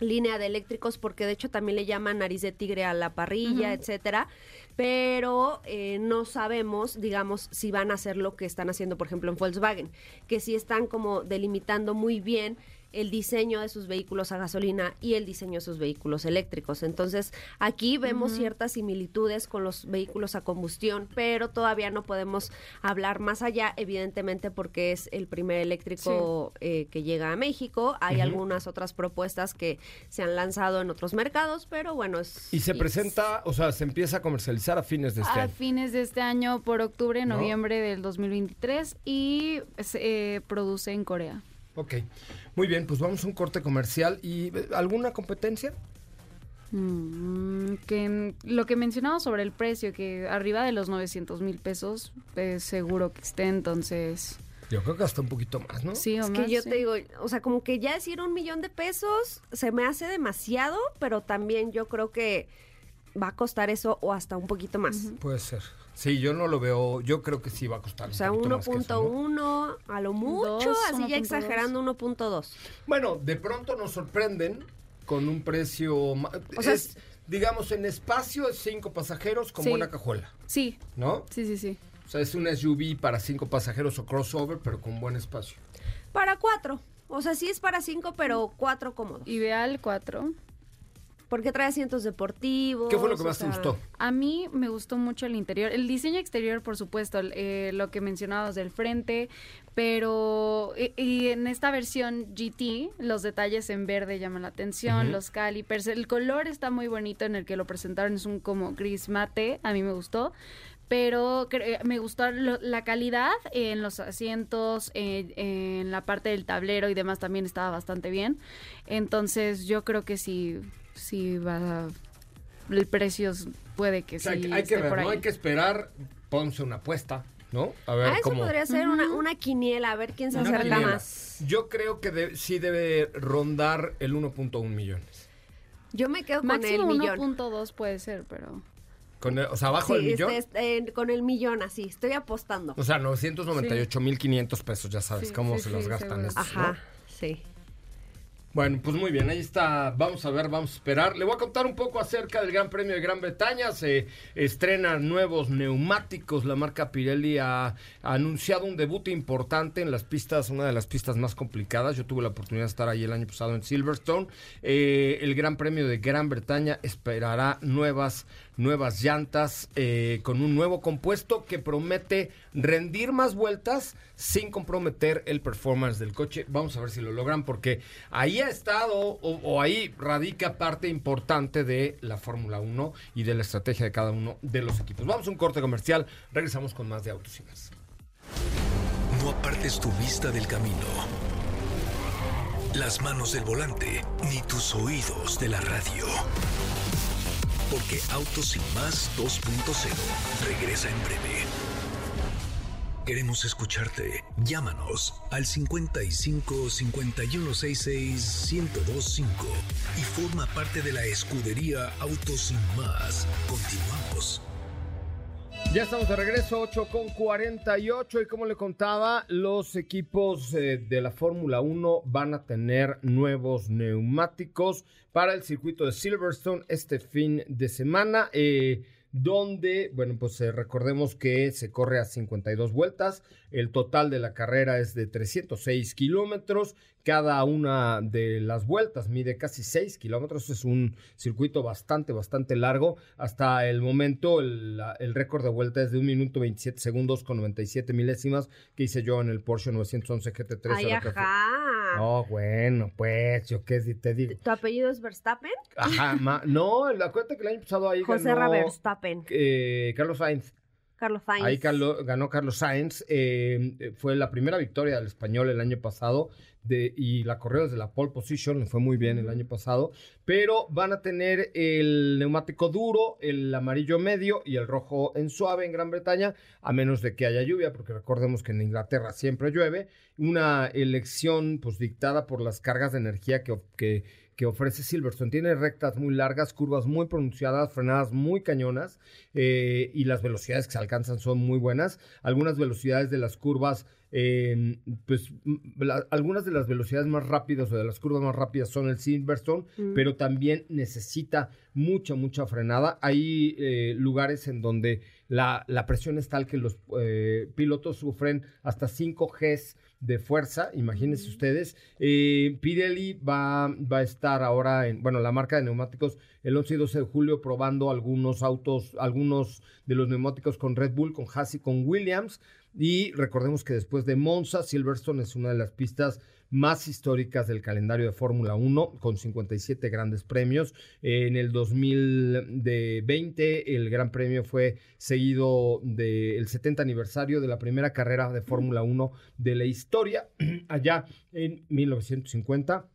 línea de eléctricos porque de hecho también le llaman nariz de tigre a la parrilla, Ujú. etcétera, pero eh, no sabemos, digamos, si van a hacer lo que están haciendo, por ejemplo, en Volkswagen, que sí están como delimitando muy bien el diseño de sus vehículos a gasolina y el diseño de sus vehículos eléctricos. Entonces, aquí vemos ciertas similitudes con los vehículos a combustión, pero todavía no podemos hablar más allá, evidentemente porque es el primer eléctrico eh, que llega a México. Hay algunas otras propuestas que se han lanzado en otros mercados, pero bueno, es... Y se es- presenta, o sea, se empieza a comercializar a fines de este a año. fines de este año, por octubre, ¿No? noviembre del 2023 y se eh, produce en Corea. Ok. Muy bien, pues vamos a un corte comercial y eh, ¿alguna competencia? Mm, que lo que mencionaba sobre el precio, que arriba de los 900 mil pesos, es seguro que esté, entonces... Yo creo que hasta un poquito más, ¿no? Sí, o Es más, que yo sí. te digo, o sea, como que ya decir un millón de pesos se me hace demasiado, pero también yo creo que va a costar eso o hasta un poquito más. Puede ser. Sí, yo no lo veo, yo creo que sí va a costar. O sea, poquito más que eso, ¿no? 1.1 a lo mucho, Dos, así ya 1.2. exagerando 1.2. Bueno, de pronto nos sorprenden con un precio, O sea, es, digamos, en espacio es cinco pasajeros con Sí. buena cajuela, Sí, ¿no? sí, sí, sí. O sea, es un SUV para cinco pasajeros o crossover, pero con buen espacio. Para cuatro. O sea, sí es para cinco, pero cuatro cómodos. Ideal 4. Porque trae asientos deportivos. ¿Qué fue lo que o más te sea, gustó? A mí me gustó mucho el interior. El diseño exterior, por supuesto, eh, lo que mencionabas del frente, pero y, y en esta versión GT, los detalles en verde llaman la atención, Ujú. los calipers, el color está muy bonito en el que lo presentaron, es un como gris mate, a mí me gustó. Pero cre- me gustó la calidad en los asientos, en, en la parte del tablero y demás también estaba bastante bien. Entonces yo creo que sí, sí va a- el precio puede que O sea, sí hay que ver, por no hay que esperar, ponse una apuesta, ¿no? A ver Ah, eso cómo. podría ser una, una quiniela, a ver quién se Una acerca quiniela. más. Yo creo que de- sí debe rondar el 1.1 millones. Yo me quedo con Máximo el millón. 1.2 puede ser, pero... Con el- o sea, abajo Sí, del millón. este, este, con el millón, así, estoy apostando. O sea, 998.500 pesos, ya sabes Sí, cómo sí, se los sí, gastan estos, Ajá, ¿no? sí. Bueno, pues muy bien, ahí está. Vamos a ver, vamos a esperar. Le voy a contar un poco acerca del Gran Premio de Gran Bretaña. Se estrenan nuevos neumáticos. La marca Pirelli ha, ha anunciado un debut importante en las pistas, una de las pistas más complicadas. Yo tuve la oportunidad de estar ahí el año pasado en Silverstone. Eh, el Gran Premio de Gran Bretaña esperará nuevas nuevas llantas eh, con un nuevo compuesto que promete rendir más vueltas sin comprometer el performance del coche. Vamos a ver si lo logran porque ahí ha estado o, ahí radica parte importante de la Fórmula 1 y de la estrategia de cada uno de los equipos. Vamos a un corte comercial, regresamos con más de Autos. No apartes tu vista del camino. Las manos del volante, ni tus oídos de la radio. Porque Autos y Más 2.0 regresa en breve. Queremos escucharte. Llámanos al 55 5166 1025 y forma parte de la escudería Autos y Más. Continuamos. Ya estamos de regreso, 8 con 48 y como le contaba, los equipos eh, de la Fórmula 1 van a tener nuevos neumáticos para el circuito de Silverstone este fin de semana. Eh, donde, bueno, pues eh, recordemos que se corre a 52 vueltas, el total de la carrera es de 306 kilómetros, cada una de las vueltas mide casi 6 kilómetros, es un circuito bastante, bastante largo, hasta el momento el, el récord de vuelta es de 1 minuto 27 segundos con 97 milésimas que hice yo en el Porsche 911 GT3. Ay, ajá. No, bueno, pues, yo qué te digo. ¿Tu apellido es Verstappen? Ajá, ma- no, cuenta que el año pasado ahí José ganó Verstappen. eh, Carlos Sainz. Carlos Sainz. Ahí ganó Carlos Sainz. eh, fue la primera victoria del español el año pasado de, y la corrió desde la pole position. Le fue muy bien el año pasado. Pero van a tener el neumático duro, el amarillo medio y el rojo en suave en Gran Bretaña, a menos de que haya lluvia, porque recordemos que en Inglaterra siempre llueve. Una elección pues dictada por las cargas de energía que, que ofrece Silverstone. Tiene rectas muy largas, curvas muy pronunciadas, frenadas muy cañonas eh, y las velocidades que se alcanzan son muy buenas. Algunas velocidades de las curvas, eh, pues m- la- algunas de las velocidades más rápidas o de las curvas más rápidas son el Silverstone, Mm. pero también necesita mucha, mucha frenada. Hay eh, lugares en donde la, la presión es tal que los eh, pilotos sufren hasta 5 Gs de fuerza, imagínense ustedes. Eh, Pirelli va, va a estar ahora en, bueno, la marca de neumáticos el 11 y 12 de julio probando algunos autos, algunos de los neumáticos con Red Bull, con Haas y con Williams. Y recordemos que después de Monza, Silverstone es una de las pistas más históricas del calendario de Fórmula 1, con 57 grandes premios. En el 2020 el Gran Premio fue seguido del 70 aniversario de la primera carrera de Fórmula 1 de la historia, allá en 1950.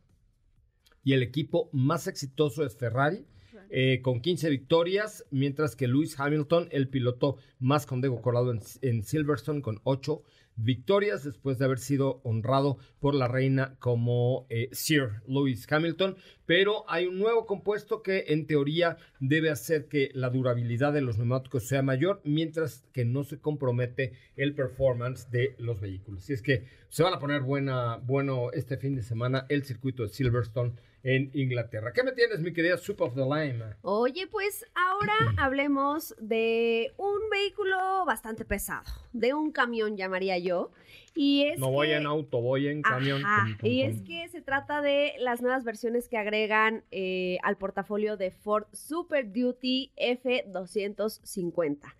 Y el equipo más exitoso es Ferrari, eh, con 15 victorias, mientras que Lewis Hamilton, el piloto más condecorado en, en Silverstone, con 8 victorias, después de haber sido honrado por la reina como eh, Sir Lewis Hamilton. Pero hay un nuevo compuesto que en teoría debe hacer que la durabilidad de los neumáticos sea mayor, mientras que no se compromete el performance de los vehículos. Así es que se van a poner buena, bueno este fin de semana el circuito de Silverstone en Inglaterra. ¿Qué me tienes, mi querida Soup of the Lime? Oye, pues ahora hablemos de un vehículo bastante pesado, de un camión llamaría yo. Y es No voy que- en auto, voy en camión. Ajá, Y es que se trata de las nuevas versiones que agregan eh, al portafolio de Ford Super Duty F250.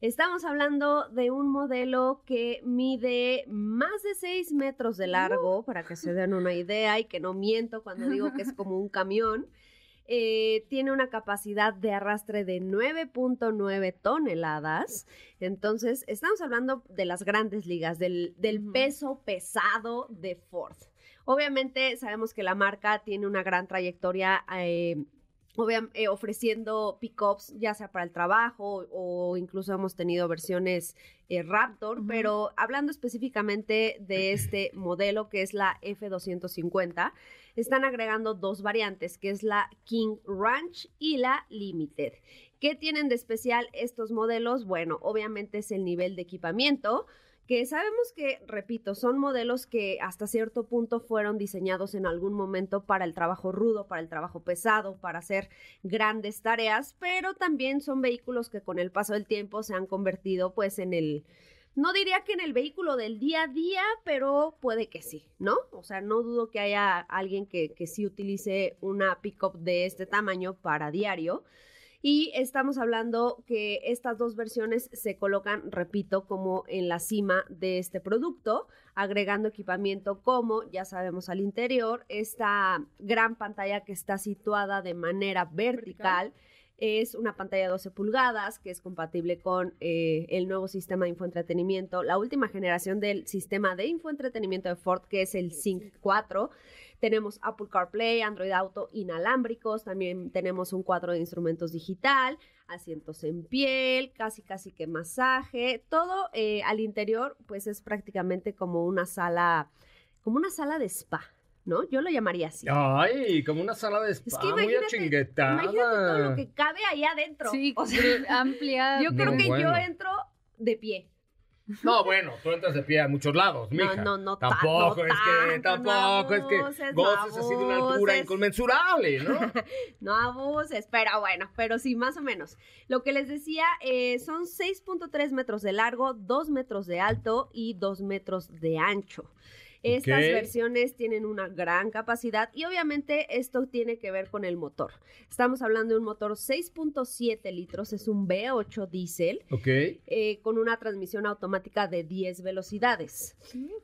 Estamos hablando de un modelo que mide más de 6 metros de largo, para que se den una idea y que no miento cuando digo que es como un camión. Eh, tiene una capacidad de arrastre de 9.9 toneladas. Entonces, estamos hablando de las grandes ligas, del, del peso pesado de Ford. Obviamente, sabemos que la marca tiene una gran trayectoria. eh, eh, ofreciendo pickups ya sea para el trabajo o incluso hemos tenido versiones eh, Raptor, pero hablando específicamente de este modelo que es la F250, están agregando dos variantes, que es la King Ranch y la Limited. ¿Qué tienen de especial estos modelos? Bueno, obviamente es el nivel de equipamiento, que sabemos que, repito, son modelos que hasta cierto punto fueron diseñados en algún momento para el trabajo rudo, para el trabajo pesado, para hacer grandes tareas, pero también son vehículos que con el paso del tiempo se han convertido pues en el, no diría que en el vehículo del día a día, pero puede que sí, ¿no? O sea, no dudo que haya alguien que, que sí utilice una pickup de este tamaño para diario. Y estamos hablando que estas dos versiones se colocan, repito, como en la cima de este producto, agregando equipamiento como, ya sabemos al interior, esta gran pantalla que está situada de manera vertical. Es una pantalla de 12 pulgadas que es compatible con eh, el nuevo sistema de infoentretenimiento, la última generación del sistema de infoentretenimiento de Ford, que es el Sync 4. Tenemos Apple CarPlay, Android Auto inalámbricos, también tenemos un cuadro de instrumentos digital, asientos en piel, casi casi que masaje, todo eh, al interior pues es prácticamente como una sala, como una sala de spa, ¿no? Yo lo llamaría así. Ay, como una sala de spa, Es que muy imagínate, achinguetada. imagínate todo lo que cabe ahí adentro. Sí, O sea, amplia. yo creo Muy que bueno. yo entro de pie. No, bueno, tú entras de pie a muchos lados, mija. no, no ta- Tampoco no es que, tanto, no tampoco es que abuses, no goces así de una altura inconmensurable, ¿no? No abuses, pero bueno, pero sí, más o menos. Lo que les decía, eh, son 6.3 metros de largo, 2 metros de alto y 2 metros de ancho. Estas versiones tienen una gran capacidad y obviamente esto tiene que ver con el motor. Estamos hablando de un motor 6.7 litros, es un V8 diésel eh, con una transmisión automática de 10 velocidades.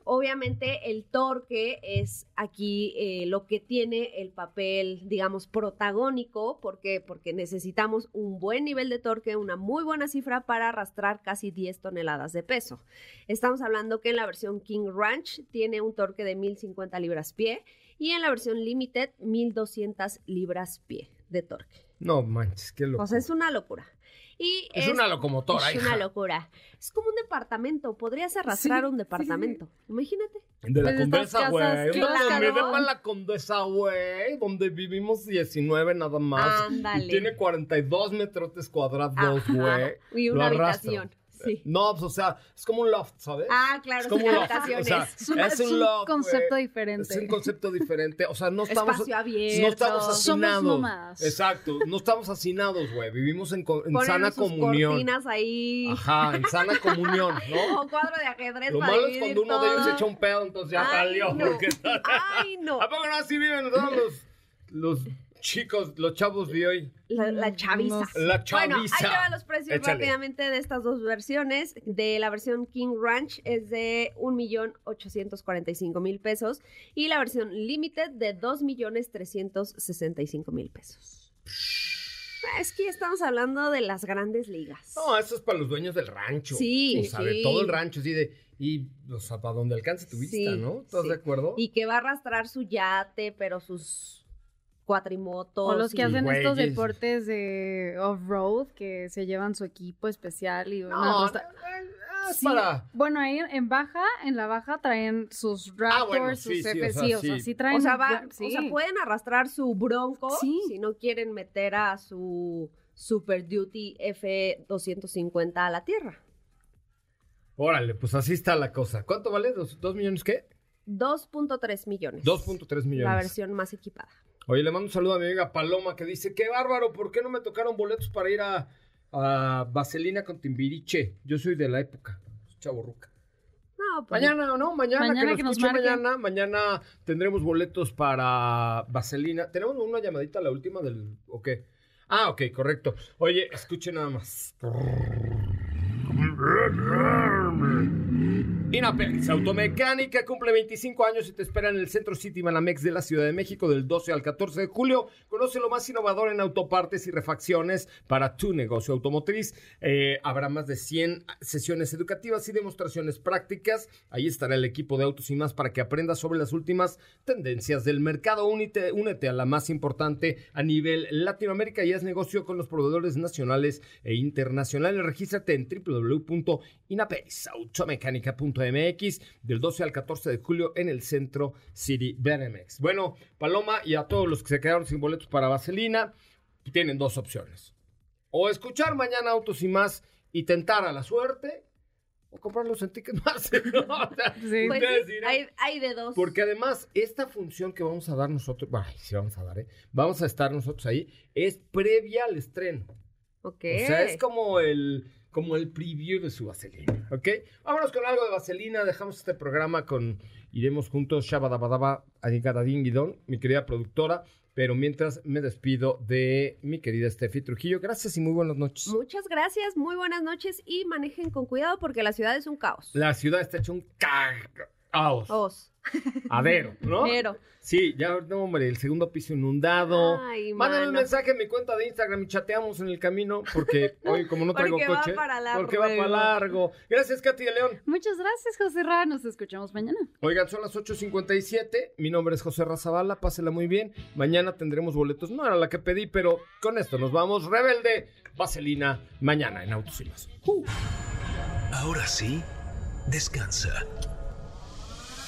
Obviamente el torque es aquí eh, lo que tiene el papel, digamos, protagónico, ¿por qué? Porque necesitamos un buen nivel de torque, una muy buena cifra para arrastrar casi 10 toneladas de peso. Estamos hablando que en la versión King Ranch tiene un torque de 1050 libras pie y en la versión Limited 1200 libras pie de torque. No manches, qué loco. O sea, es una locura. Y Es una locomotora, Es hija. una locura. Es como un departamento. Podrías arrastrar Sí, un departamento. Imagínate. De la Pues Condesa, güey. claro. para la Condesa, güey. Donde vivimos 19 nada más. Ándale. Y tiene 42 metros cuadrados, güey. Y Lo una arrastro. habitación. Sí. No, pues, o sea, es como un loft, ¿sabes? Ah, claro, Es como un loft. O sea, Es un, es un loft, concepto güey. diferente. Es un concepto diferente. O sea, no estamos. Espacio abierto. No estamos Somos hacinados. nómadas. Exacto. No estamos hacinados, güey. Vivimos en, en sana sus comunión. cortinas ahí. Ajá, en sana comunión, ¿no? O cuadro de ajedrez Lo para malo es cuando uno de ellos todo. echa un pedo, entonces ya Ay, salió. no. porque Ay, no. ¿A poco no así viven todos los, los chicos, los chavos de hoy? La, la chaviza. La Bueno, ahí chaviza. te van los precios Échale. rápidamente de estas dos versiones. De la versión King Ranch es de 1.845.000 pesos y la versión Limited de 2.365.000 pesos. Es que estamos hablando de las grandes ligas. No, eso es para los dueños del rancho. Sí, O sea, de sí. todo el rancho, así de. Y, o sea, para donde alcance tu vista, Sí, ¿no? ¿Estás sí. de acuerdo? Y que va a arrastrar su yate, pero sus cuatrimotos. O los que y- hacen estos deportes de off-road, que se llevan su equipo especial y No, es Sí, para. Bueno, ahí en baja, en la baja traen sus Raptors, Ah, bueno, sus sí, o sea, FSI, o sea, sí. traen... O sea, va- buen- sí. o sea, pueden arrastrar su bronco Sí. si no quieren meter a su Super Duty F250 a la tierra. Órale, pues así está la cosa. ¿Cuánto vale? ¿Dos, dos millones qué? 2.3 millones. 2.3 millones. La versión más equipada. Oye, le mando un saludo a mi amiga Paloma que dice, qué bárbaro, ¿por qué no me tocaron boletos para ir a, a Vaselina con Timbiriche? Yo soy de la época, chaborruca. No, pues, Mañana, ¿no? Mañana, Mañana que que nos marque. mañana. Mañana tendremos boletos para Vaselina. ¿Tenemos una llamadita, la última del... ¿O qué? Ah, ok, correcto. Oye, escuche nada más. Inapex Automecánica cumple 25 años y te espera en el Centro City Banamex de la Ciudad de México del 12 al 14 de julio. Conoce lo más innovador en autopartes y refacciones para tu negocio automotriz. Eh, habrá más de 100 sesiones educativas y demostraciones prácticas. Ahí estará el equipo de Autos y más para que aprendas sobre las últimas tendencias del mercado. Únete, únete a la más importante a nivel Latinoamérica y haz negocio con los proveedores nacionales e internacionales. Regístrate en www.inapexautomecánica.mx del 12 al 14 de julio en el Centro City Benemex. Bueno, Paloma y a todos los que se quedaron sin boletos para Vaselina, tienen dos opciones. O escuchar mañana Autos y más y tentar a la suerte, o comprarlos en Ticketmaster. ¿no? O sea, Sí. pues sí, hay, hay de dos. Porque además, esta función que vamos a dar nosotros, sí vamos a dar, ¿eh? Vamos a estar nosotros ahí, es previa al estreno. Ok. O sea, es como el, como el preview de su vaselina, ¿ok? Vámonos con algo de vaselina, dejamos este programa con, iremos juntos, Shabadabadaba, Adigadadingidon, mi querida productora, pero mientras me despido de mi querida Steffi Trujillo. Gracias y muy buenas noches. Muchas gracias, muy buenas noches y manejen con cuidado porque la ciudad es un caos. La ciudad está hecha un caos, Os. adero, ¿no? Pero. Sí, ya, no, hombre, el segundo piso inundado. Ay, Mándame un mensaje en mi cuenta de Instagram y chateamos en el camino, porque hoy, como no traigo Porque va coche, para largo. porque va para largo. Gracias, Katy de León. Muchas gracias, José Ra. Nos escuchamos mañana. Oigan, son las 8.57. Mi nombre es José Razabala. Pásela muy bien. Mañana tendremos boletos. No era la que pedí, pero con esto nos vamos. Rebelde, Vaselina, mañana en Autos y Más. Ahora sí, descansa.